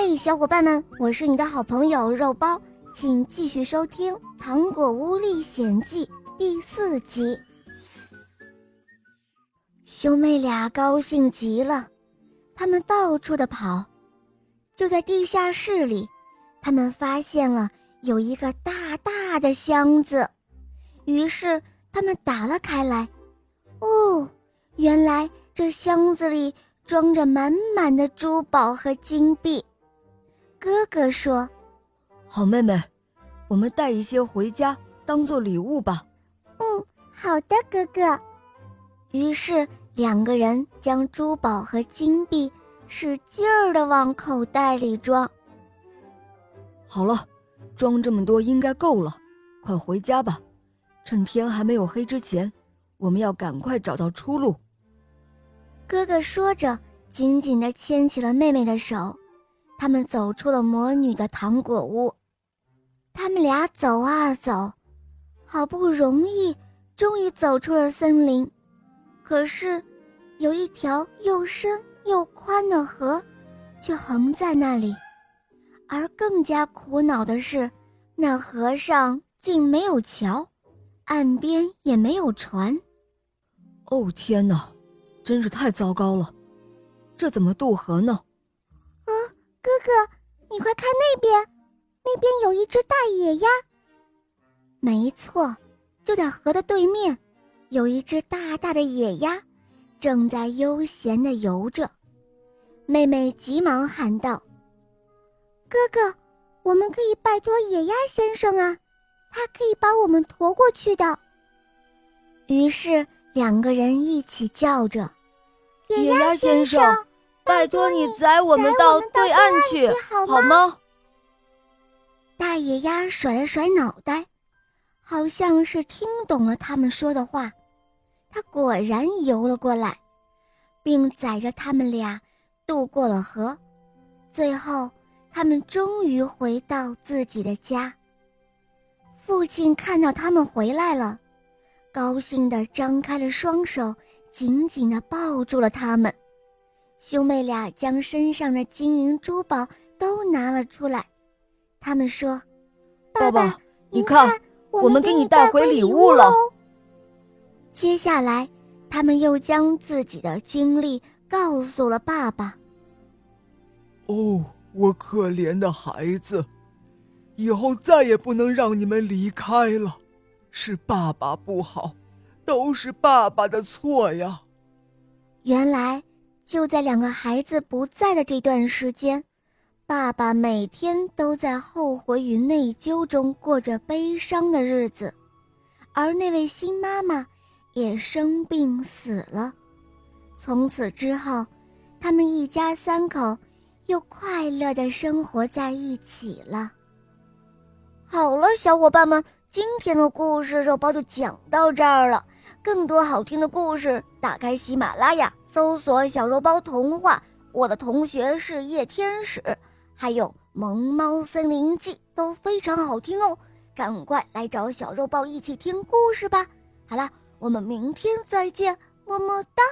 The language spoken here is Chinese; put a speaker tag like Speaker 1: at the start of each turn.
Speaker 1: 嘿，小伙伴们，我是你的好朋友肉包，请继续收听《糖果屋历险记》第四集。兄妹俩高兴极了，他们到处的跑。就在地下室里，他们发现了有一个大大的箱子，于是他们打了开来。哦，原来这箱子里装着满满的珠宝和金币。哥哥说：“
Speaker 2: 好妹妹，我们带一些回家当做礼物吧。”“
Speaker 1: 嗯，好的，哥哥。”于是两个人将珠宝和金币使劲儿的往口袋里装。
Speaker 2: 好了，装这么多应该够了，快回家吧。趁天还没有黑之前，我们要赶快找到出路。”
Speaker 1: 哥哥说着，紧紧的牵起了妹妹的手。他们走出了魔女的糖果屋，他们俩走啊走，好不容易，终于走出了森林。可是，有一条又深又宽的河，却横在那里。而更加苦恼的是，那河上竟没有桥，岸边也没有船。
Speaker 2: 哦天哪，真是太糟糕了！这怎么渡河呢？
Speaker 1: 哥哥，你快看那边，那边有一只大野鸭。没错，就在河的对面，有一只大大的野鸭，正在悠闲的游着。妹妹急忙喊道：“哥哥，我们可以拜托野鸭先生啊，他可以把我们驮过去的。”于是两个人一起叫着：“
Speaker 2: 野鸭先生。”拜托你载我们到对岸去好吗？
Speaker 1: 大野鸭甩了甩脑袋，好像是听懂了他们说的话。它果然游了过来，并载着他们俩渡过了河。最后，他们终于回到自己的家。父亲看到他们回来了，高兴地张开了双手，紧紧地抱住了他们。兄妹俩将身上的金银珠宝都拿了出来，他们说：“
Speaker 2: 爸
Speaker 1: 爸，
Speaker 2: 你
Speaker 1: 看，
Speaker 2: 我们
Speaker 1: 给
Speaker 2: 你带
Speaker 1: 回
Speaker 2: 礼物了。”
Speaker 1: 接下来，他们又将自己的经历告诉了爸爸。
Speaker 3: 哦，我可怜的孩子，以后再也不能让你们离开了，是爸爸不好，都是爸爸的错呀。
Speaker 1: 原来。就在两个孩子不在的这段时间，爸爸每天都在后悔与内疚中过着悲伤的日子，而那位新妈妈也生病死了。从此之后，他们一家三口又快乐的生活在一起了。好了，小伙伴们，今天的故事肉包就讲到这儿了。更多好听的故事，打开喜马拉雅，搜索“小肉包童话”。我的同学是夜天使，还有《萌猫森林记》都非常好听哦，赶快来找小肉包一起听故事吧。好了，我们明天再见，么么哒。